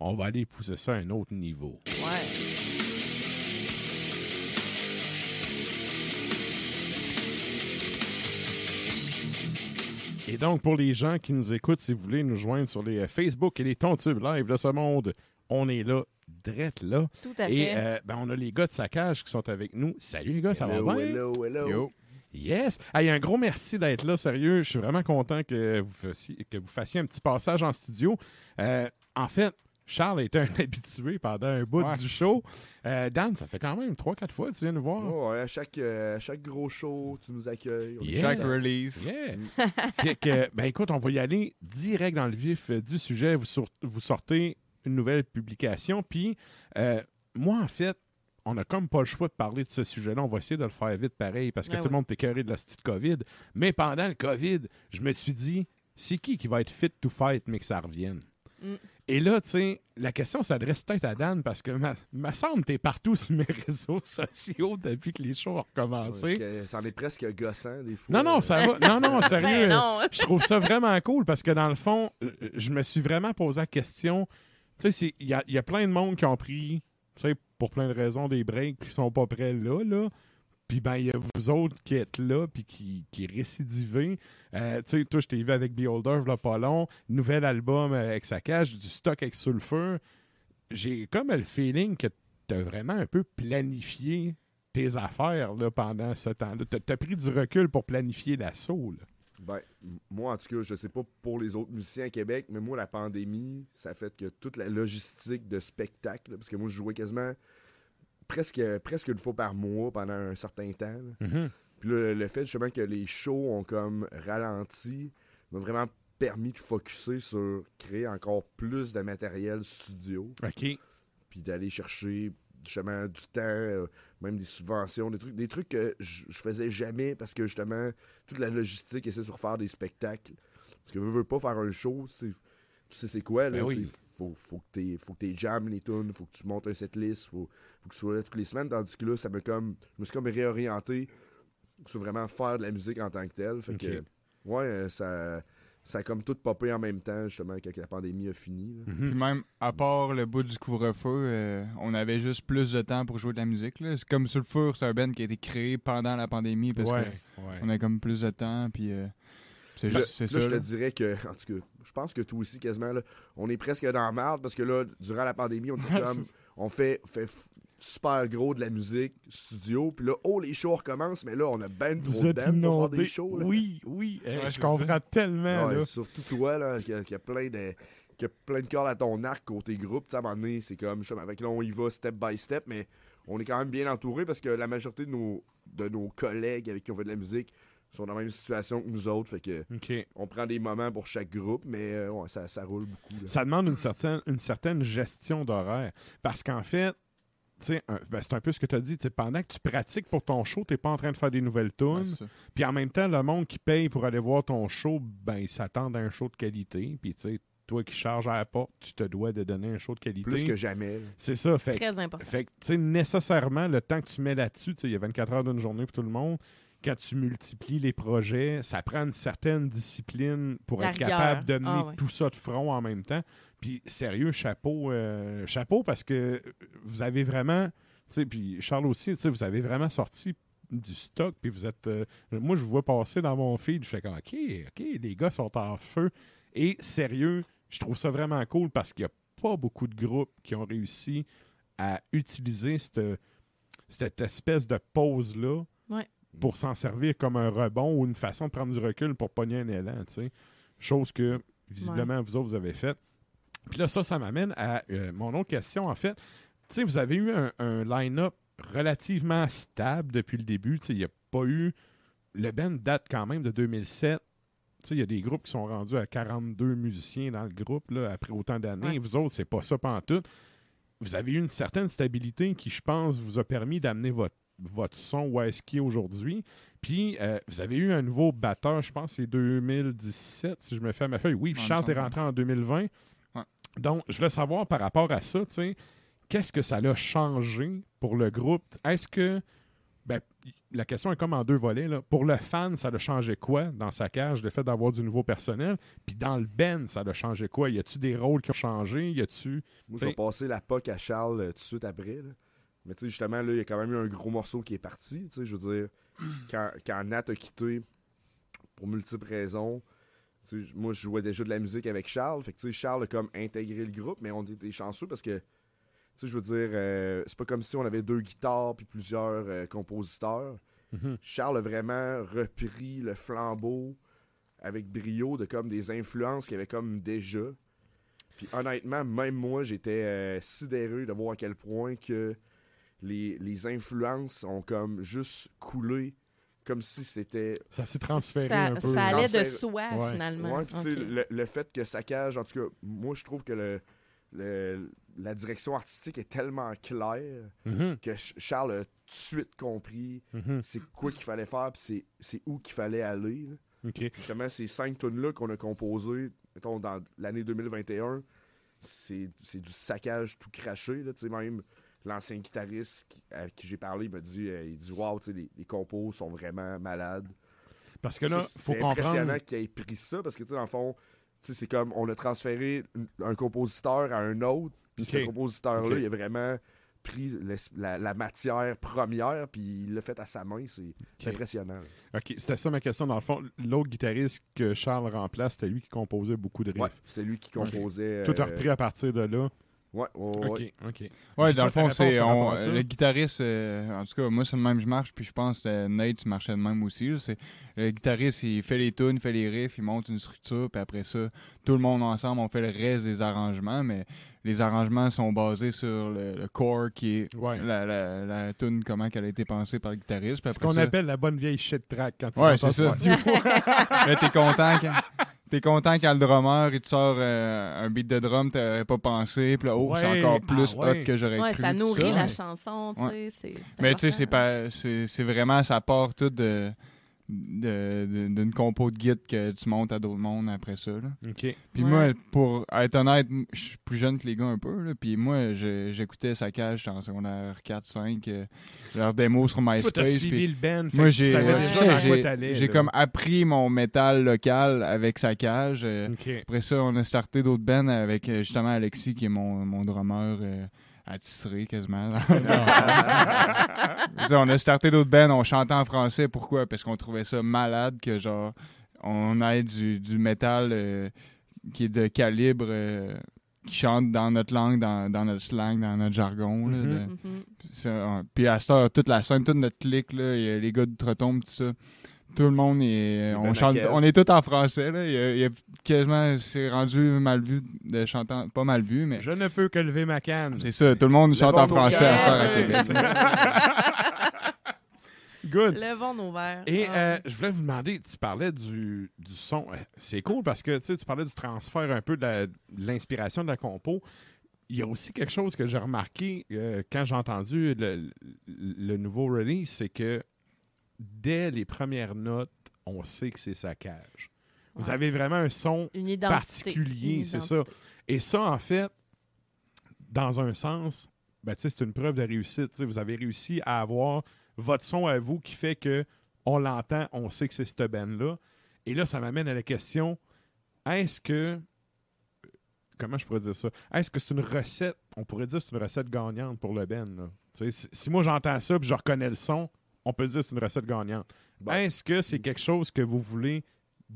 On va aller pousser ça à un autre niveau. Ouais. Et donc, pour les gens qui nous écoutent, si vous voulez nous joindre sur les euh, Facebook et les Tontubes Live de ce monde, on est là, drette là. Tout à Et fait. euh, ben, on a les gars de Saccage qui sont avec nous. Salut les gars, ça va bien? hello, hello. Yo. Yes! Hey, un gros merci d'être là, sérieux. Je suis vraiment content que vous fassiez, que vous fassiez un petit passage en studio. Euh, en fait, Charles était un habitué pendant un bout Ouais. du show. Euh, Dan, ça fait quand même 3-4 fois que tu viens nous voir. Oh, à chaque, euh, à chaque gros show, tu nous accueilles. Yeah. content. release. Yeah. fait que, ben écoute, on va y aller direct dans le vif euh, du sujet. Vous, vous sortez une nouvelle publication. Puis, euh, moi, en fait, on n'a comme pas le choix de parler de ce sujet-là. On va essayer de le faire vite pareil parce que Ouais, tout le ouais. monde est écœuré de la petite COVID. Mais pendant le COVID, je me suis dit, c'est qui qui va être fit to fight, mais que ça revienne? Mm. Et là, tu sais, la question s'adresse peut-être à Dan parce que, ma, me semble, t'es partout sur mes réseaux sociaux depuis que les shows ont recommencé. parce que ça en est presque gossant, des fois. Non, non, ça va. Non, non, sérieux. Ben non. Je trouve ça vraiment cool parce que dans le fond, euh, je me suis vraiment posé la question. Tu sais, il y a, il y a plein de monde qui ont pris, tu sais, pour plein de raisons, des breaks qui sont pas prêts là, là. Puis ben, il y a vous autres qui êtes là, puis qui, qui récidivez. Euh, tu sais, toi, je t'ai vu avec Beholder, là, pas long. Nouvel album euh, avec sa cage, du stock avec Sulfur. J'ai comme le feeling que tu as vraiment un peu planifié tes affaires là, pendant ce temps-là. Tu as, pris du recul pour planifier l'assaut. Ben, moi, en tout cas, je sais pas pour les autres musiciens à Québec, mais moi, la pandémie, ça a fait que toute la logistique de spectacle, parce que moi, je jouais quasiment presque, presque une fois par mois pendant un certain temps. là. Puis là, le- fait justement que les shows ont comme ralenti m'a vraiment permis de focuser sur créer encore plus de matériel studio, OK. puis d'aller chercher justement du temps, euh, même des subventions, des trucs, des trucs que je je faisais jamais parce que justement, toute la logistique essaie de refaire des spectacles. Parce que veux, veux pas faire un show, c'est, tu sais c'est quoi, là, Ben oui. Tu faut, faut que t'aies, faut que jam les tunes, faut que tu montes un setlist, faut, faut que tu sois là toutes les semaines, tandis que là, ça me comme, je me suis comme réorienté sur vraiment faire de la musique en tant que telle. Fait que, ouais, euh, ça, ça a comme tout popé en même temps, justement, quand la pandémie a fini. là. Puis même, à part le bout du couvre-feu, euh, on avait juste plus de temps pour jouer de la musique. C'est comme Sulfur, c'est un band qui a été créé pendant la pandémie parce Ouais, qu'on ouais. a comme plus de temps. Puis euh, c'est Là, juste c'est là, ça. je te là. dirais que, en tout cas, je pense que toi aussi, quasiment, là, on est presque dans la merde parce que là, durant la pandémie, on était comme, on fait, super gros de la musique studio, puis là, oh, les shows recommencent, mais là, on a ben trop de temps pour faire des shows. là. Oui, oui. Hey, Ouais, je comprends tellement. Ouais, là. surtout toi, là, qui a, plein de qui a plein de cordes à ton arc côté groupe, tu sais, à un moment donné, c'est comme, justement, avec là, on y va step by step, mais on est quand même bien entouré parce que la majorité de nos, de nos collègues avec qui on fait de la musique sont dans la même situation que nous autres, fait que on prend des moments pour chaque groupe, mais euh, ouais, ça, ça roule beaucoup. là. Ça demande une certaine, une certaine gestion d'horaire. Parce qu'en fait, ben, c'est un peu ce que tu as dit. Pendant que tu pratiques pour ton show, tu n'es pas en train de faire des nouvelles tunes. Puis en même temps, le monde qui paye pour aller voir ton show, ben, ils s'attendent à un show de qualité. Puis tu sais, toi qui charges à la porte, tu te dois de donner un show de qualité. Plus que jamais. C'est ça. Fait, que- Très important. fait que, tu sais, nécessairement, le temps que tu mets là-dessus, tu sais, il y a 24 heures d'une journée pour tout le monde. Quand tu multiplies les projets, ça prend une certaine discipline pour La être rigueur. capable de mener Ah ouais. tout ça de front en même temps. Puis, sérieux, chapeau, euh, chapeau parce que vous avez vraiment, tu sais, puis Charles aussi, tu sais, vous avez vraiment sorti du stock, puis vous êtes, euh, moi, je vous vois passer dans mon feed, je fais comme, OK, OK, les gars sont en feu. Et sérieux, je trouve ça vraiment cool parce qu'il n'y a pas beaucoup de groupes qui ont réussi à utiliser cette, cette espèce de pause-là. Pour s'en servir comme un rebond ou une façon de prendre du recul pour pogner un élan, tu sais. Chose que, visiblement, vous autres, vous avez fait. Puis là, ça, ça m'amène à euh, mon autre question, en fait. Tu sais, vous avez eu un, un line-up relativement stable depuis le début. Tu sais, il n'y a pas eu... Le band date quand même de 2007. Tu sais, il y a des groupes qui sont rendus à 42 musiciens dans le groupe, là, après autant d'années. Ouais. Vous autres, c'est pas ça pantoute. Vous avez eu une certaine stabilité qui, je pense, vous a permis d'amener votre, votre son où est-ce qu'il est aujourd'hui. Puis, euh, vous avez eu un nouveau batteur, je pense, c'est 2017, si je me fais à ma feuille. Oui, puis Ouais, Charles est rentré en 2020. Ouais. Donc, je voulais savoir par rapport à ça, tu sais, qu'est-ce que ça l'a changé pour le groupe? Est-ce que. Ben, la question est comme en deux volets. Là. Pour le fan, ça l'a changé quoi dans sa cage, le fait d'avoir du nouveau personnel? Puis dans le band, ça l'a changé quoi? Y a-tu des rôles qui ont changé? Y a-tu. Moi, je vais passer la POC à Charles euh, tout de suite après. là. Mais tu sais, justement, là, il y a quand même eu un gros morceau qui est parti. Tu sais, je veux dire, quand, quand Nat a quitté, pour multiples raisons, tu sais, moi, je jouais déjà de la musique avec Charles. Fait que, tu sais, Charles a comme intégré le groupe, mais on était chanceux parce que, tu sais, je veux dire, euh, c'est pas comme si on avait deux guitares puis plusieurs euh, compositeurs. Mhm. Charles a vraiment repris le flambeau avec brio de comme des influences qu'il avait comme déjà. Puis honnêtement, même moi, j'étais euh, sidéré de voir à quel point que les, les influences ont comme juste coulé comme si c'était Ça s'est transféré Ça, un peu. ça allait de soi, Ouais. finalement. Ouais, le, le fait que sa cage, en tout cas, moi je trouve que le, le- la direction artistique est tellement claire Mhm, que Ch- Charles a tout de suite compris mhm. c'est quoi qu'il fallait faire, puis c'est- c'est où qu'il fallait aller. justement, ces cinq tunes-là qu'on a composées, mettons, dans l'année 2021, c'est c'est du saccage tout craché. Là, tu sais, même l'ancien guitariste qui- à qui j'ai parlé, il m'a dit, euh, il dit sais, les, les compos sont vraiment malades. Parce que là, Ça, faut c'est impressionnant comprendre. qu'il ait pris ça parce que, tu sais, dans le fond, c'est comme on a transféré un compositeur à un autre, puis ce Ok. compositeur-là, il a vraiment pris la, la matière première, puis il l'a fait à sa main. C'est impressionnant. là. OK, c'était ça ma question. Dans le fond, l'autre guitariste que Charles remplace, c'était lui qui composait beaucoup de riffs. Ouais, c'était lui qui composait. Tout a euh, repris à partir de là. Ouais, ouais, ouais. OK, OK. Ouais, dans le fond, c'est le guitariste. euh, en tout cas, moi, c'est le même je marche, puis je pense que Nate marchait de même aussi. là, le guitariste, il fait les tunes, il fait les riffs, il monte une structure, puis après ça, tout le monde ensemble, on fait le reste des arrangements, mais les arrangements sont basés sur le, le core qui est Ouais. la, la, la tune, comment qu'elle a été pensée par le guitariste. Puis Ce après qu'on ça- appelle la bonne vieille shit track quand tu Ouais, c'est ça. studio. Là, t'es content quand. T'es content quand le drummer il te sort euh, un beat de drum t'aurais pas pensé, puis là, oh, c'est encore plus ah ouais. hot que j'aurais Ouais, cru. ça nourrit la Ouais. chanson, tu sais. Mais tu sais, c'est important. pas, c'est, c'est vraiment, ça part tout de- d'une compo de guide que tu montes à d'autres mondes après ça. Là. OK. Puis Ouais. moi, pour être honnête, je suis plus jeune que les gars un peu. Là, puis moi, j'écoutais sa cage j'étais en secondaire 4-5, euh, leurs démos sur MySpace. suivi puis le band. moi, j'ai, ouais, là. comme appris mon métal local avec sa cage. euh, OK. après ça, on a starté d'autres bands avec euh, justement Alexis, qui est mon, mon drummer euh, attitré quasiment. On a starté d'autres bands, on chantait en français. Pourquoi? Parce qu'on trouvait ça malade que genre on ait du, du métal euh, qui est de calibre euh, qui chante dans notre langue, dans, dans notre slang, dans notre jargon. là, Mhm. de- Mhm. c'est un- Puis à cette heure, toute la scène, toute notre clique, là, y a les gars de Trotombe, tout ça. Tout le monde est. On, chante, on est tous en français. Là. Il, y a, il y a quasiment. C'est rendu mal vu de chanter. en- Pas mal vu, mais. Je ne peux que lever ma canne. C'est ça, tout le monde chante en français à heure à. Québec. Good. Levons nos verres. Et Ah. euh, je voulais vous demander, tu parlais du, du son. Euh, C'est cool parce que tu sais, tu parlais du transfert un peu de la- de l'inspiration de la compo. Il y a aussi quelque chose que j'ai remarqué euh, quand j'ai entendu le, le nouveau release, c'est que dès les premières notes, on sait que c'est sa cage. Vous Ouais. avez vraiment un son une particulier, c'est ça. Et ça, en fait, dans un sens, ben, tu sais, c'est une preuve de réussite. Vous avez réussi à avoir votre son à vous qui fait que on l'entend, on sait que c'est cette band-là. Et là, ça m'amène à la question est-ce que. Comment je pourrais dire ça? Est-ce que c'est une recette? On pourrait dire que c'est une recette gagnante pour le band. là? Si moi j'entends ça et je reconnais le son, on peut dire que c'est une recette gagnante. Bon. Est-ce que c'est quelque chose que vous voulez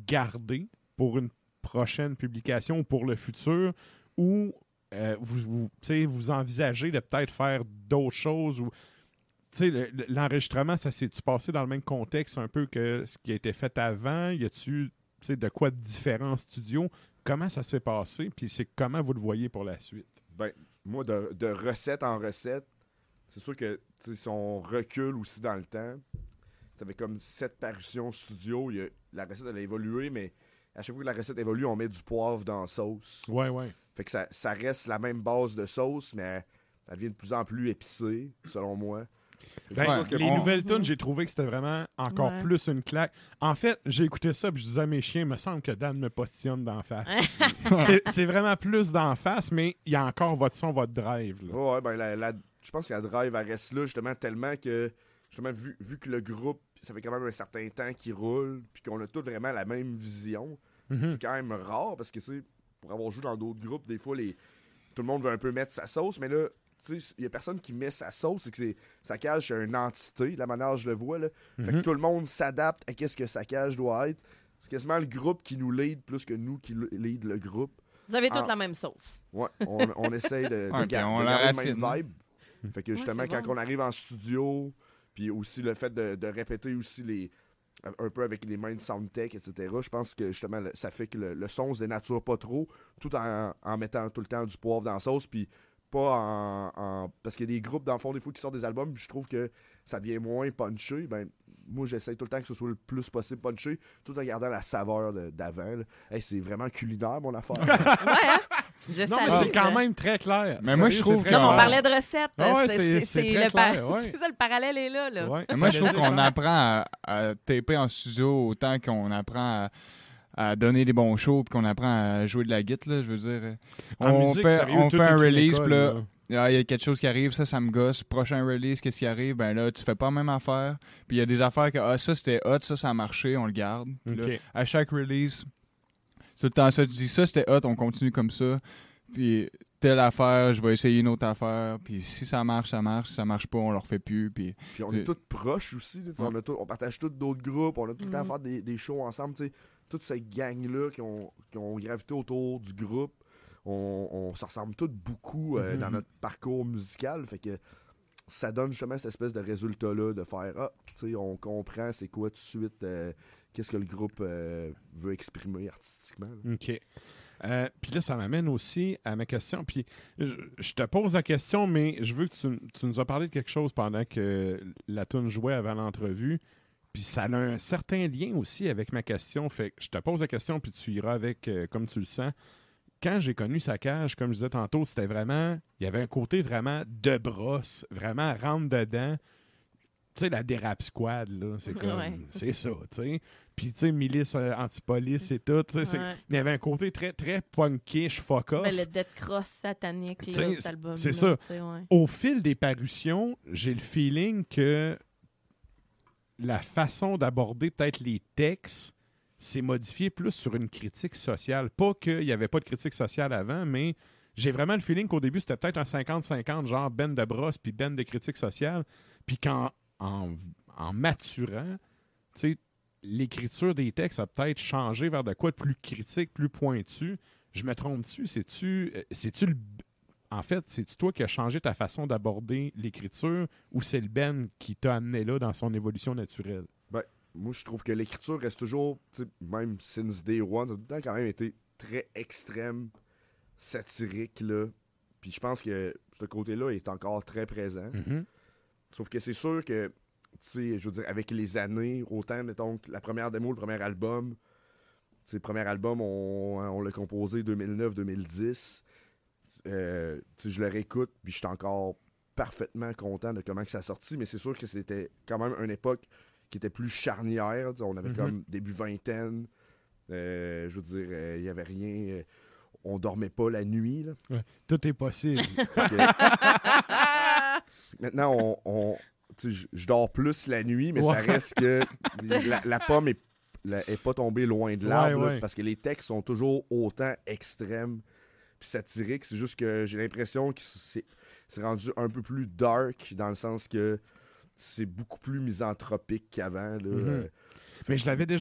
garder pour une prochaine publication ou pour le futur? Ou euh, vous, envisagez de peut-être faire d'autres choses ou le- l'enregistrement, ça s'est-tu passé dans le même contexte un peu que ce qui a été fait avant? Y a-tu de quoi de différent en studio? Comment ça s'est passé? Puis c'est comment vous le voyez pour la suite? Ben, moi, de, de recette en recette, c'est sûr que si on recule aussi dans le temps, ça fait comme sept parutions studio. il y a- la recette, elle a évolué, mais à chaque fois que la recette évolue, on met du poivre dans la sauce. Ouais, ouais. Fait que ça, ça reste la même base de sauce, mais elle devient de plus en plus épicée, selon moi. Ben, c'est sûr que les nouvelles tunes, j'ai trouvé que c'était vraiment encore Ouais. plus une claque. En fait, j'ai écouté ça puis je disais à mes chiens, il me semble que Dan me postillonne d'en face. c'est, c'est vraiment plus d'en face, mais il y a encore votre son, votre drive. là. Ouais, ouais, ben la, la- je pense que la drive, elle reste là, justement, tellement que, justement, vu, vu que le groupe, ça fait quand même un certain temps qu'il roule, puis qu'on a tous vraiment la même vision, Mhm. c'est quand même rare, parce que, tu sais, pour avoir joué dans d'autres groupes, des fois, les, tout le monde veut un peu mettre sa sauce, mais là, tu sais, il y a personne qui met sa sauce, c'est que c'est, sa cage, c'est une entité, la manière dont je le vois, là. Fait que Mhm. tout le monde s'adapte à qu'est-ce que sa cage doit être. C'est quasiment le groupe qui nous lead plus que nous qui lead le groupe. Vous avez toute Ah. la même sauce. Ouais, on, on essaye de, de Ok, gar- on de la garder le même vibe. Fait que justement, quand bon. on arrive en studio, puis aussi le fait de, de répéter aussi les un peu avec les mains de soundtech, etc., je pense que justement, le- ça fait que le, le son se dénature pas trop, tout en, en mettant tout le temps du poivre dans la sauce, puis pas en, en- Parce qu'il y a des groupes, dans le fond, des fois, qui sortent des albums, puis je trouve que ça devient moins punché. Ben, moi, j'essaie tout le temps que ce soit le plus possible punché, tout en gardant la saveur d'avant. Hey, c'est vraiment culinaire, mon affaire. Ouais, hein? Je Non, mais c'est quand même très clair. Mais moi, je trouve que- on parlait de recettes, Ah ouais, c'est- le ça, le parallèle est là. là. Ouais. Mais moi, je trouve qu'on apprend à, à taper en studio autant qu'on apprend à, à donner des bons shows puis qu'on apprend à jouer de la guitare, là, je veux dire. En on musique, fait, sérieux, on tout fait est un release, puis là, là. ah, il y a quelque chose qui arrive, ça, ça me gosse. Prochain release, qu'est-ce qui arrive? Ben là, tu fais pas la même affaire. Puis il y a des affaires que, ah, ça, c'était hot, ça, ça a marché, on le garde. Puis là, Ok. à chaque release, tout le temps ça, tu dis, ça, c'était hot, on continue comme ça. Puis telle affaire, je vais essayer une autre affaire. Puis si ça marche, ça marche. Si ça marche pas, on le refait plus. Puis Puis on Euh, est tous proches aussi. ouais. on, a tous- on partage tous d'autres groupes. On a tout le temps à Mhm. faire des, des shows ensemble. tu sais. Toute cette gang-là qui ont, qui ont gravité autour du groupe, on, on se ressemble tous beaucoup euh, Mhm. dans notre parcours musical. Fait que ça donne justement cette espèce de résultat-là de faire Ah, tu sais, on comprend c'est quoi tout de suite, euh, qu'est-ce que le groupe euh, veut exprimer artistiquement. là. OK. Euh, puis là, ça m'amène aussi à ma question. Puis je, je te pose la question, mais je veux que tu, tu nous as parlé de quelque chose pendant que la tune jouait avant l'entrevue. Puis ça a un certain lien aussi avec ma question. Fait que je te pose la question, puis tu iras avec euh, comme tu le sens. Quand j'ai connu sa cage, comme je disais tantôt, c'était vraiment. Il y avait un côté vraiment de brosse, vraiment rentre dedans. Tu sais, la dérape squad, là, c'est comme. Ouais. C'est ça, tu sais. Puis, tu sais, milice euh, anti-police et tout, tu sais, c'est- Ouais. il y avait un côté très, très punkish, fuck off. Ben, le Dead Cross satanique, là, cet album. c'est ça. Au fil des parutions, j'ai le feeling que la façon d'aborder peut-être les textes s'est modifiée plus sur une critique sociale. Pas qu'il n'y avait pas de critique sociale avant, mais j'ai vraiment le feeling qu'au début, c'était peut-être un 50-50, genre Ben de brosse puis Ben de critique sociale. Puis qu'en en, en maturant, tu sais, l'écriture des textes a peut-être changé vers de quoi de plus critique, plus pointu. Je me trompe-tu? C'est-tu euh, c'est-tu le en fait, c'est toi qui as changé ta façon d'aborder l'écriture ou c'est le Ben qui t'a amené là dans son évolution naturelle? Moi, je trouve que l'écriture reste toujours, même since day one, ça a tout le temps quand même été très extrême, satirique, là. Puis je pense que ce côté-là est encore très présent. Sauf que c'est sûr que, je veux dire, avec les années, autant, mettons, que la première démo, le premier album, le premier album, on, on l'a composé 2009-2010. Euh, je le réécoute, puis je suis encore parfaitement content de comment que ça a sorti, mais c'est sûr que c'était quand même une époque qui était plus charnière. On avait Mhm. comme début vingtaine. Euh, je veux dire, euh, il y avait rien. euh, on dormait pas la nuit. là. Tout est possible. Maintenant, on, je- je dors plus la nuit, mais ça reste que la, la pomme est, la- est pas tombée loin de l'arbre, Ouais, là, ouais. parce que les textes sont toujours autant extrêmes puis satiriques. C'est juste que j'ai l'impression que c'est rendu un peu plus dark dans le sens que c'est beaucoup plus misanthropique qu'avant. Mhm. Euh, Mais je l'avais déjà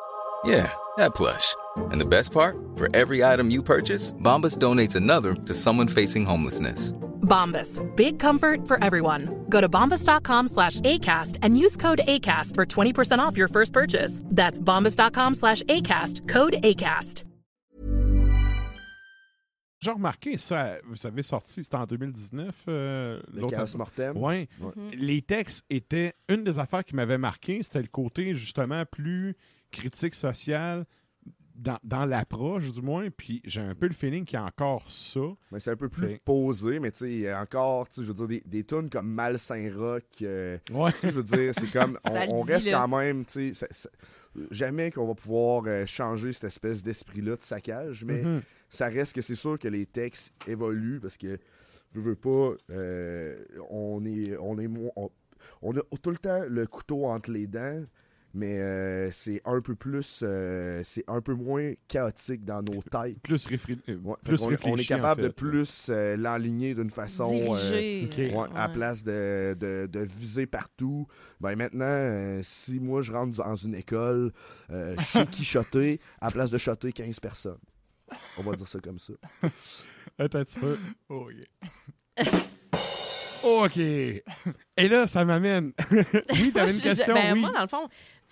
Yeah, that plush. And the best part? For every item you purchase, Bombas donates another to someone facing homelessness. Bombas. Big comfort for everyone. Go to bombas.com slash ACAST and use code ACAST for 20% off your first purchase. That's bombas.com slash ACAST. Code ACAST. J'ai remarqué ça, vous avez sorti, c'était en 2019. euh, Le l'autre Chaos album. Mortem. Ouais. Ouais. Les textes étaient. Une des affaires qui m'avait marqué, c'était le côté justement plus critique sociale dans, dans l'approche, du moins. Puis j'ai un peu le feeling qu'il y a encore ça. Mais c'est un peu plus Fait- posé, mais tu sais, il y a encore, tu sais, je veux dire, des, des tunes comme Mal Saint-Roch. euh, Ouais. tu sais, je veux dire, c'est comme, on, reste quand même, tu sais, jamais qu'on va pouvoir euh, changer cette espèce d'esprit-là de saccage, mais Mhm. ça reste que c'est sûr que les textes évoluent parce que, je veux pas, euh, on est, on est, on a tout le temps le couteau entre les dents, mais euh, c'est un peu plus, euh, c'est un peu moins chaotique dans nos têtes. Plus, réfré- euh, Ouais, plus on, réfléchi. est capable en de plus euh, l'enligner d'une façon euh, Dirigé. ok. euh, ouais, à place de, de, de viser partout. Ben maintenant, euh, si moi je rentre dans une école, euh, je sais qui shotter, à place de shotter 15 personnes. On va dire ça comme ça. Attends un petit peu. Oh, yeah. OK. Et là, ça m'amène. oui, t'avais une Je- question, ben, oui. Moi, dans le fond,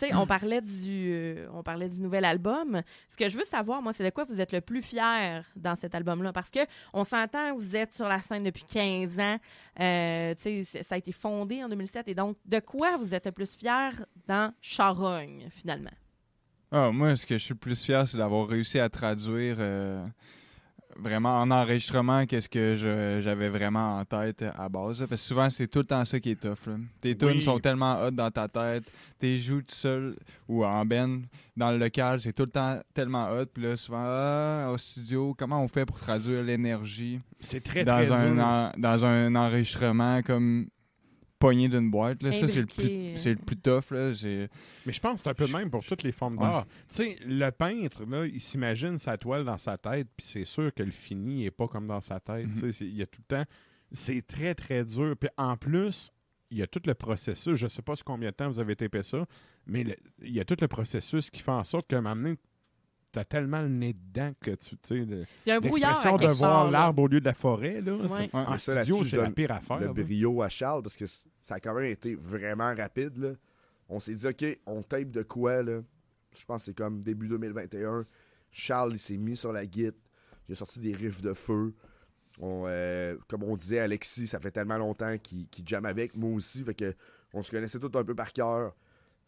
sais, on parlait du, euh, on parlait du nouvel album. Ce que je veux savoir, moi, c'est de quoi vous êtes le plus fier dans cet album-là, parce que on s'entend, vous êtes sur la scène depuis 15 ans. Euh, tu sais, ça a été fondé en 2007, et donc, de quoi vous êtes le plus fier dans Charogne, finalement? Ah, moi, ce que je suis le plus fier, c'est d'avoir réussi à traduire euh, vraiment en enregistrement qu'est-ce que j'avais vraiment en tête à base. là. Parce que souvent, c'est tout le temps ça qui est tough. là. Tes tunes Oui. sont tellement hot dans ta tête. Tes joues tout seul ou en ben dans le local, c'est tout le temps tellement hot. Puis là, souvent, ah, au studio, comment on fait pour traduire l'énergie C'est très, dans, très un dur. en- dans un enregistrement comme pogné d'une boîte. Là. Ça, c'est le, plus, euh. c'est le plus tough. Là. J'ai- Mais je pense que c'est un peu le même pour toutes les formes Ouais. d'art. Tu sais, le peintre, là, il s'imagine sa toile dans sa tête, puis c'est sûr que le fini n'est pas comme dans sa tête. Mhm. Tu sais, c'est- Il y a tout le temps. C'est très, très dur. Puis en plus, il y a tout le processus. Je ne sais pas sur combien de temps vous avez tapé ça, mais le- il y a tout le processus qui fait en sorte qu'à un moment donné, tu as tellement le nez dedans que tu sais. le- Il y a un brouillard à L'expression de quelque voir l'arbre au lieu de la forêt, là. Ouais. En ça, studio, c'est la pire affaire. Le là. brio à Charles, parce que ça a quand même été vraiment rapide. là. On s'est dit, OK, on tape de quoi, là? Je pense que c'est comme début 2021. Charles, il s'est mis sur la guide. Il a sorti des riffs de feu. On, euh, comme on disait, Alexis, ça fait tellement longtemps qu'il qu'il jamme avec. Moi aussi, fait que on se connaissait tous un peu par cœur.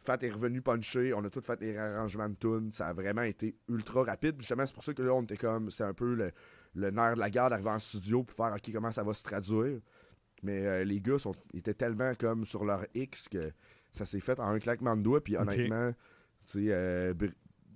Fat est revenu puncher. On a tous fait les arrangements de tunes. Ça a vraiment été ultra rapide. Puis Justement, c'est pour ça que là, on était comme... C'est un peu le, le nerf de la garde d'arriver en studio pour faire OK, comment ça va se traduire. Mais euh, les gars sont, étaient tellement comme sur leur X que ça s'est fait en un claquement de doigts. Puis honnêtement, tu sais, euh,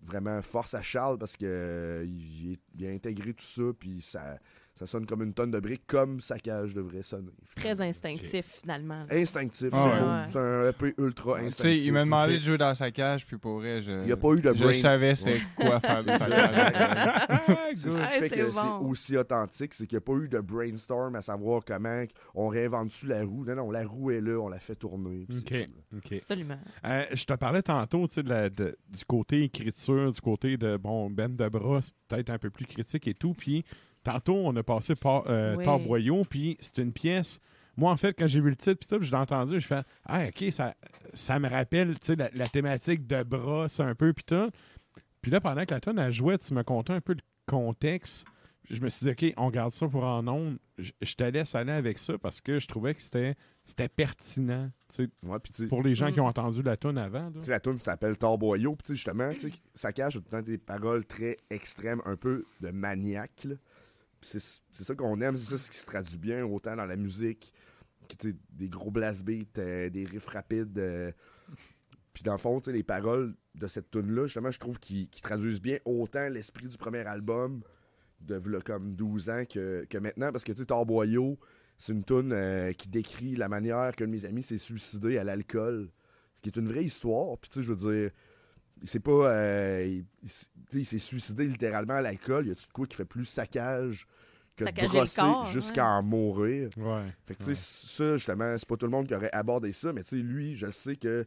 vraiment force à Charles parce que euh, il, est- il a intégré tout ça. Puis ça, ça sonne comme une tonne de briques, comme Saccage devrait sonner. Très instinctif, finalement. Instinctif, Ah c'est ouais. un EP ultra Tu sais, instinctif. il m'a demandé de jouer dans sa cage, puis pour vrai, je, Il y a pas eu de je savais c'est Ouais. quoi faire de C'est sa ça. cage. C'est ce qui Ouais, fait que c'est aussi authentique, c'est qu'il n'y a pas eu de brainstorm à savoir comment on réinvente-tu la roue. Non, non, la roue est là, on la fait tourner. OK. cool. OK. Absolument. Euh, je te parlais tantôt tu sais, de la- de- du côté écriture, du côté de bon Ben de bras, c'est peut-être un peu plus critique et tout. Puis tantôt, on a passé par euh, Oui. Thor Boyau, puis c'est une pièce. Moi, en fait, quand j'ai vu le titre, puis je l'ai entendu, je fais Ah, ok, ça, ça me rappelle tu sais, la, la thématique de bras un peu, puis tout. Puis là, pendant que la tonne a joué, tu me contais un peu le contexte. je me suis dit, OK, on garde ça pour en ondes. Je, je te laisse aller avec ça parce que je trouvais que c'était c'était pertinent Ouais, pour les gens Mm. qui ont entendu la tune avant. là. Tu sais, la tune s'appelle Torboyau, puis justement, tu sais, ça cache tout le temps des paroles très extrêmes, un peu de maniaque. là. C'est ça qu'on aime, c'est ça ce qui se traduit bien, autant dans la musique, que, des gros blast beats, euh, des riffs rapides. euh. Puis dans le fond, les paroles de cette tune-là, justement, je trouve qu'ils traduisent bien autant l'esprit du premier album de v'là comme 12 ans que, que maintenant, parce que tu sais, Torboyau, c'est une tune euh, qui décrit la manière qu'un de mes amis s'est suicidé à l'alcool. Ce qui est une vraie histoire. Puis tu sais, je veux dire, c'est pas. euh, il, il il s'est suicidé littéralement à l'alcool. Y a-tu de quoi qui fait plus saccage que de brosser jusqu'à en mourir? Ouais. Fait que, tu sais, ça, justement, c'est pas tout le monde qui aurait abordé ça, mais tu sais, lui, je le sais que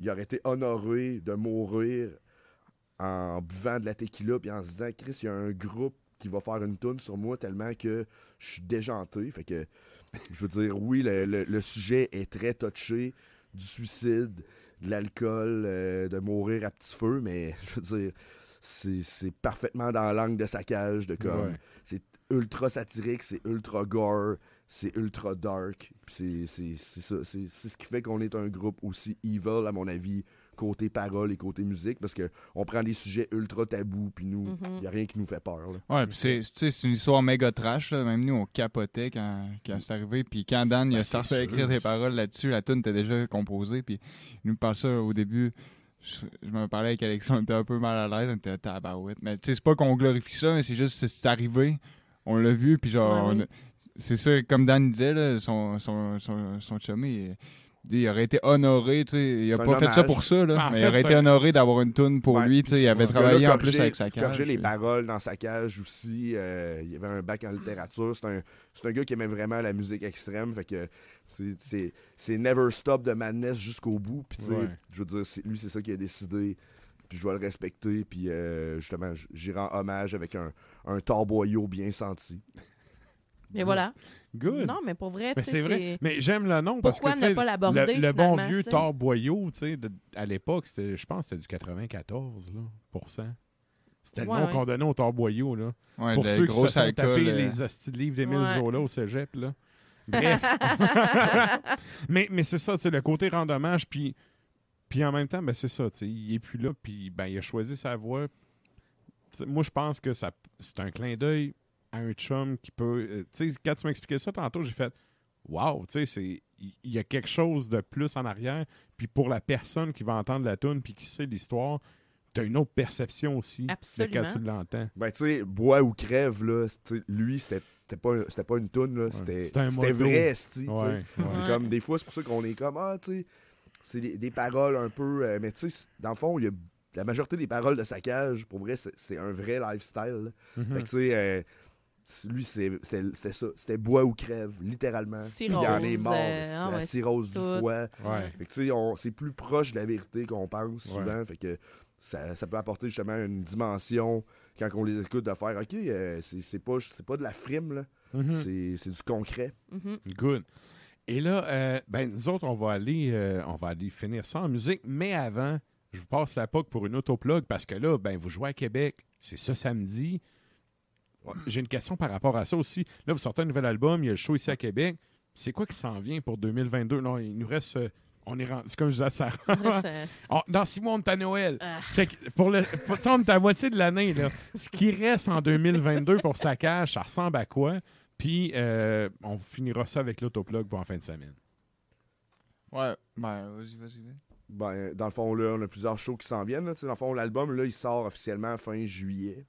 il aurait été honoré de mourir en buvant de la tequila puis en se disant, Chris, il y a un groupe qui va faire une toune sur moi tellement que je suis déjanté. Fait que, je veux dire, oui, le, le- le sujet est très touché du suicide, de l'alcool, euh, de mourir à petit feu, mais je veux dire, c'est c'est parfaitement dans l'angle de sa cage, de comme, Ouais. c'est ultra satirique, c'est ultra gore, c'est ultra dark. C'est c'est- c'est ça. C'est c'est ce qui fait qu'on est un groupe aussi evil, à mon avis, côté parole et côté musique, parce que on prend des sujets ultra tabous, puis nous, il y a rien qui nous fait peur. là. Ouais, puis c'est, tu sais, c'est une histoire méga trash. Là. Même nous, on capotait quand, quand c'est arrivé. Puis quand Dan il Ben, a c'est sorti à écrire des paroles là-dessus, la tune était déjà composée. Puis il nous parle ça au début. Je, je me parlais avec Alexandre, on était un peu mal à l'aise, on était tabarouette. Mais tu sais, c'est pas qu'on glorifie ça, mais c'est juste, c'est, c'est arrivé. On l'a vu, puis genre, Ouais, c'est ça, comme Dan disait, là, son, son, son, son chummy, il, il aurait été honoré, tu sais. Il a pas fait ça pour ça, là, Ben, en mais fait, il aurait été un- honoré d'avoir une tune pour Ouais, lui, tu sais. Il avait travaillé en plus avec sa cage. corrigeait les paroles dans sa cage aussi. euh, il y avait un bac en littérature. C'est un, c'est un gars qui aimait vraiment la musique extrême. Fait que c'est- c'est c'est never stop de madness jusqu'au bout. Puis tu sais, Ouais. je veux dire, c'est- lui, c'est ça qui a décidé. Puis je vais le respecter. Puis euh, justement, j- j'y rends hommage avec un, un torboyau bien senti. Et voilà. Good. Non, mais pour vrai, Mais tu sais, c'est vrai. Mais j'aime le nom parce Pourquoi que ne pas l'aborder, le, le bon vieux? Thor Boyau, tu sais, à l'époque, c'était, je pense que c'était du 94 là, pour cent. C'était le nom ouais. qu'on donnait au Thor Boyau. Là. Ouais, pour ceux qui se sont alcool, tapés euh, les hosties de livres d'Émile Ouais. Zola au cégep. Là. Bref. mais mais c'est ça, tu sais, le côté rend hommage, puis, puis en même temps, ben, c'est ça, tu sais, il est plus là, puis ben, il a choisi sa sais, moi, je pense que ça, c'est un clin d'œil à un chum qui peut. euh, tu sais, quand tu m'expliquais ça tantôt, j'ai fait Wow, tu sais, c'est- il y a quelque chose de plus en arrière. Puis pour la personne qui va entendre la tune puis qui sait l'histoire, tu as une autre perception aussi de quand tu l'entends. Ben, tu sais, bois ou crève, là, tu sais, lui, c'était c'était pas, c'était pas une toune, là, c'était motto. vrai, sais. Ouais, ouais. C'est Ouais. comme, des fois, c'est pour ça qu'on est comme, ah, tu sais, c'est des, des paroles un peu. euh, mais tu sais, dans le fond, il y a la majorité des paroles de Saccage, pour vrai, c'est c'est un vrai lifestyle. Mhm. Fait que, tu sais, euh, lui, c'est- ça. C'était bois ou crève, littéralement. Puis Cirrhose, Il en est mort. euh, c'est ah la ouais, cirrhose du foie. Ouais. C'est plus proche de la vérité qu'on pense Ouais. souvent. Fait que ça, ça peut apporter justement une dimension quand on les écoute de faire OK, euh, c'est c'est pas, c'est pas de la frime, là. Mhm. C'est c'est du concret. Mhm. Good. Et là, euh, ben, nous autres, on va aller euh, on va aller finir ça en musique, mais avant, je vous passe la POC pour une autoplug parce que là, ben, vous jouez à Québec, c'est ce samedi. Ouais. J'ai une question par rapport à ça aussi. Là, vous sortez un nouvel album, il y a le show ici à Québec. C'est quoi qui s'en vient pour 2022? Non, il nous reste. euh, on est rendu, c'est comme je disais à Sarah. On- dans six mois, on est à Noël. Ah. Fait que pour le, pour- tu sais, on est à moitié de l'année. là. Ce qui reste en 2022 pour sa cage, ça ressemble à quoi? Puis euh, on finira ça avec l'autoplug pour en fin de semaine. Ouais, ben, vas-y, vas-y, vas-y. Ben, dans le fond, là, on a plusieurs shows qui s'en viennent. là. Dans le fond, l'album, là, il sort officiellement fin juillet.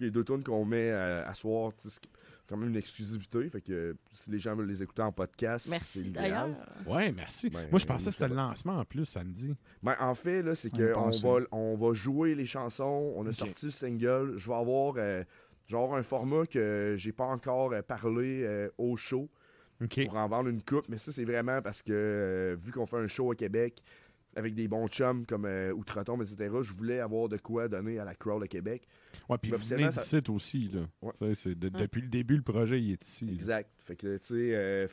Les deux tunes qu'on met à soir, c'est quand même une exclusivité. Fait que si les gens veulent les écouter en podcast, c'est Merci l'idéal. d'ailleurs. Ouais, merci. Ben, Moi, je pensais que c'était le lancement en plus samedi. Ben, en fait, là, c'est qu'on va, on va jouer les chansons. On a sorti le single. Je vais avoir, euh, je vais avoir un format que j'ai pas encore euh, parlé euh, au show pour en vendre une coupe. Mais ça, c'est vraiment parce que euh, vu qu'on fait un show à Québec avec des bons chums comme euh, Outre-Tombe, etc., je voulais avoir de quoi donner à la crowd de Québec. Ouais, puis vous venez officiellement, d'ici aussi. Là. Ouais. De- depuis le début, le projet, il est ici. là. Exact. Fait que, tu sais, euh,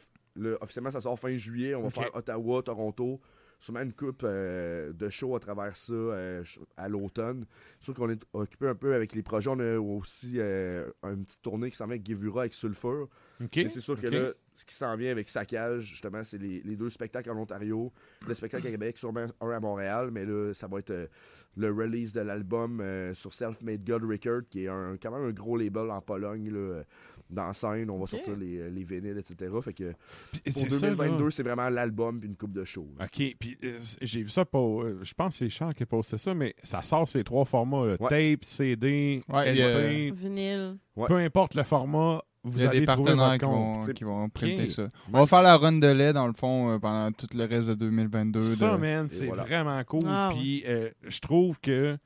officiellement, ça sort fin juillet. On va faire Ottawa, Toronto. sûrement une coupe euh, de show à travers ça euh, à l'automne. Sûr qu'on est occupé un peu avec les projets. On a aussi euh, une petite tournée qui s'en vient avec Gevura avec Sulfur. Mais c'est sûr que là, ce qui s'en vient avec Saccage, justement, c'est les, les deux spectacles en Ontario, le spectacle à Québec, sûrement un à Montréal, mais là, ça va être euh, le release de l'album euh, sur Self-Made God Record, qui est un, quand même un gros label en Pologne, là, dans scène. On va sortir les, euh, les vinyles, etc. Fait que pour c'est ça, là. 2022, c'est vraiment l'album puis une coupe de show. là. OK, puis euh, j'ai vu ça pour. euh, je pense que c'est Charles qui a posté ça, mais ça sort ces trois formats là, Ouais. tape, CD, Ouais, LP. Vinyle. Ouais. Peu importe le format, vous Il y a allez des partenaires qui vont, qui vont printer Ok. ça. On va c'est- faire la run de lait, dans le fond, euh, pendant tout le reste de 2022. Ça, de- man, c'est voilà. vraiment cool. Ah, Puis euh, je trouve que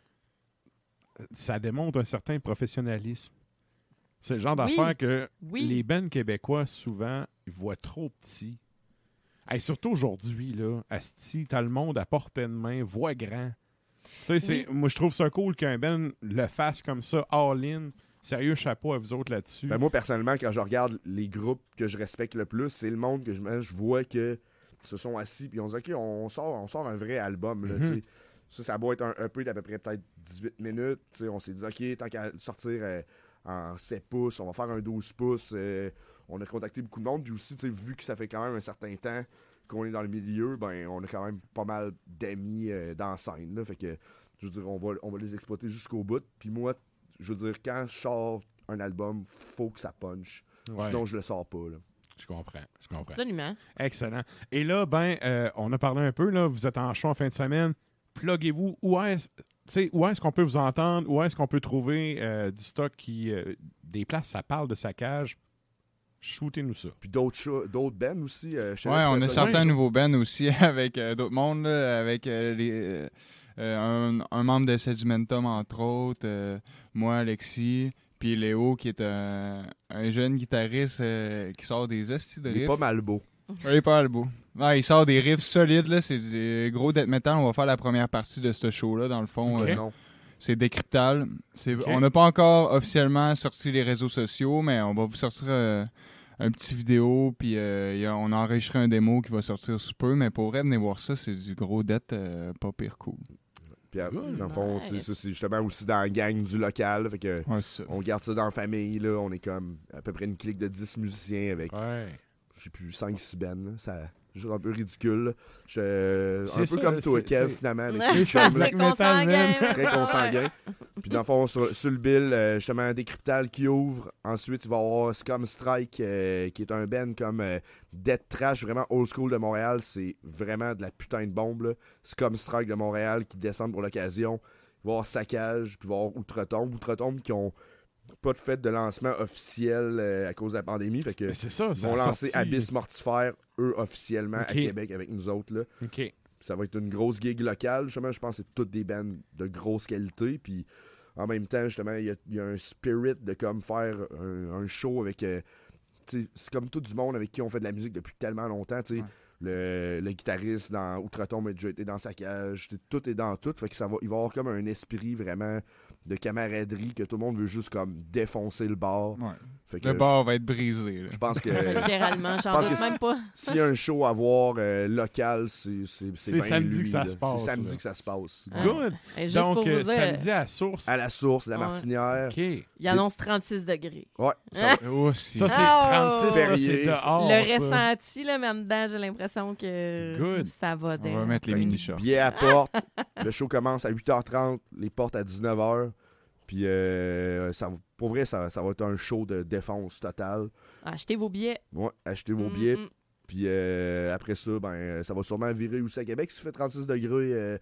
ça démontre un certain professionnalisme. C'est le genre Oui. d'affaire que Oui. les bands québécois, souvent, ils voient trop petit. Hey, surtout aujourd'hui, là, Asti, t'as le monde à portée de main, voix grand. Tu sais, c'est- moi, je trouve ça cool qu'un band le fasse comme ça, all-in. Sérieux, chapeau à vous autres là-dessus. Ben, moi, personnellement, quand je regarde les groupes que je respecte le plus, c'est le monde que je, je vois que se sont assis puis on dit OK, on sort, on sort un vrai album. Là, Mhm. Ça, ça doit être un EP d'à peu près peut-être 18 minutes. tu sais. on s'est dit OK, tant qu'à sortir euh, en 7 pouces, on va faire un 12 pouces. euh, on a contacté beaucoup de monde. Puis aussi, tu sais, vu que ça fait quand même un certain temps qu'on est dans le milieu, ben on a quand même pas mal d'amis euh, dans la scène. là. fait que je veux dire, on va, on va les exploiter jusqu'au bout. Puis moi, je veux dire, quand je sors un album, faut que ça punch. Ouais, Sinon, je le sors pas. Là. je comprends. Je comprends. Absolument. Excellent. Et là, ben, euh, on a parlé un peu, là, vous êtes en show en fin de semaine. Pluguez-vous. Où est-ce tu sais, où est-ce qu'on peut vous entendre? Où est-ce qu'on peut trouver euh, du stock qui. euh, des places, ça parle de saccage. Shootez-nous ça. Puis d'autres d'autres bands aussi. euh, Ouais, on a certains Ouais. nouveaux bands aussi avec euh, d'autres mondes, là, avec euh, les, un, un membre de Sedimentum, entre autres, euh, moi, Alexis, puis Léo, qui est un, un jeune guitariste euh, qui sort des hosties de Il est riffs. pas mal beau. Il est pas mal beau. Ouais, il sort des riffs solides, là, c'est du gros death metal. On va faire la première partie de ce show-là, dans le fond. Euh, c'est décryptal. On n'a pas encore officiellement sorti les réseaux sociaux, mais on va vous sortir euh, un petit vidéo, puis euh, il y a- on a enregistré un démo qui va sortir sous peu, mais pour vrai, venez voir ça, c'est du gros dette euh, pas pire cool. Puis, euh, dans le fond, Nice. ça, c'est justement aussi dans la gang du local. Fait que Ouais, on garde ça dans la famille. Là. On est comme à peu près une clique de 10 musiciens avec, Ouais. je sais plus, 5-6 bands. là. Ça un peu ridicule. Je- C'est un peu ça, comme toi, Kev, finalement. Avec C'est black metal, très consanguin. Puis dans le fond, sur, sur le bill, euh, justement, Décryptal qui ouvre. Ensuite, il va y avoir Scum Strike, euh, qui est un band comme euh, Death Trash, vraiment old school de Montréal. C'est vraiment de la putain de bombe. Là. Scum Strike de Montréal qui descend pour l'occasion. Il va y avoir Saccage, puis il va y avoir Outre-Tombe. Outre-Tombe qui ont pas de fête de lancement officiel euh, à cause de la pandémie. Fait que Mais c'est ça. ils vont lancer sorti. Abyss Mortifère, eux, officiellement à. Québec avec nous autres. Là. OK. Ça va être une grosse gig locale. Justement, je pense que c'est toutes des bands de grosse qualité. Puis en même temps, justement, il y a, il y a un spirit de comme faire un, un show avec. euh, c'est comme tout du monde avec qui on fait de la musique depuis tellement longtemps. tu sais. Ouais. Le, le guitariste dans Outre-Tombe a déjà été dans sa cage. Tout est dans tout. Fait que ça va, il va y avoir comme un esprit vraiment de camaraderie que tout le monde veut juste comme défoncer le bar. Fait que Le bar va être brisé. là. je pense que Littéralement, j'en doute même pas. s'il y a un show à voir euh, local, c'est c'est samedi lui, que ça là. se passe, C'est samedi là. que ça se passe. Ah. Good. Et juste Donc, pour euh, vous dire, samedi à la source. À la source, la Ouais. martinière. OK. il annonce 36 degrés. Ouais. ça va- Oh. Ça, c'est Oh! 36, ça, dehors. le ressenti, là, mais en dedans, j'ai l'impression que Good. ça va On va mettre les mini-shorts. Billet à porte. le show commence à 8h30, les portes à 19h. Puis, euh, ça, pour vrai, ça, ça va être un show de défense totale. Achetez vos billets. Ouais, achetez vos Mm, billets. mm. Puis euh, après ça, ben, ça va sûrement virer aussi à Québec. S'il fait 36 degrés, euh,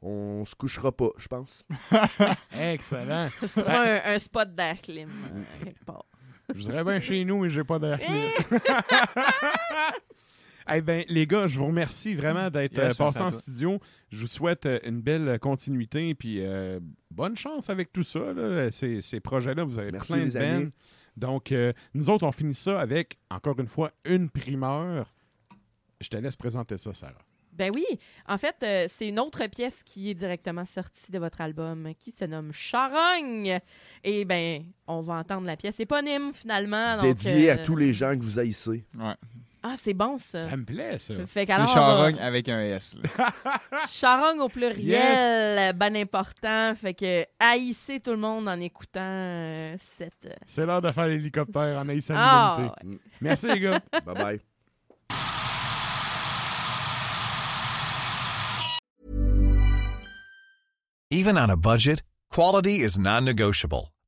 on se couchera pas, je pense. Excellent. Ce sera un, un spot d'air clim, euh, quelque part. Je dirais bien chez nous, mais j'ai pas d'air clim. Eh ben, les gars, je vous remercie vraiment d'être Yes, euh, à en studio. Je vous souhaite euh, une belle continuité puis euh, bonne chance avec tout ça. là. Ces, ces projets-là, vous avez Merci, plein de. Donc, euh, nous autres, on finit ça avec, encore une fois, une primeur. Je te laisse présenter ça, Sarah. Ben oui, en fait, euh, c'est une autre pièce qui est directement sortie de votre album, qui se nomme Charogne. Et ben, on va entendre la pièce éponyme finalement. donc, Dédié euh, à tous les gens que vous haïssez. Ouais. Ah, c'est bon, ça. Ça me plaît, ça. Fait qu'alors, va- charogne avec un S. charogne au pluriel, ben important. Fait que haïssez tout le monde en écoutant euh, cette... euh, C'est l'heure de faire l'hélicoptère en haïssant Ah, l'humanité. Merci, les gars. Bye bye. Even on a budget, quality is non-negotiable.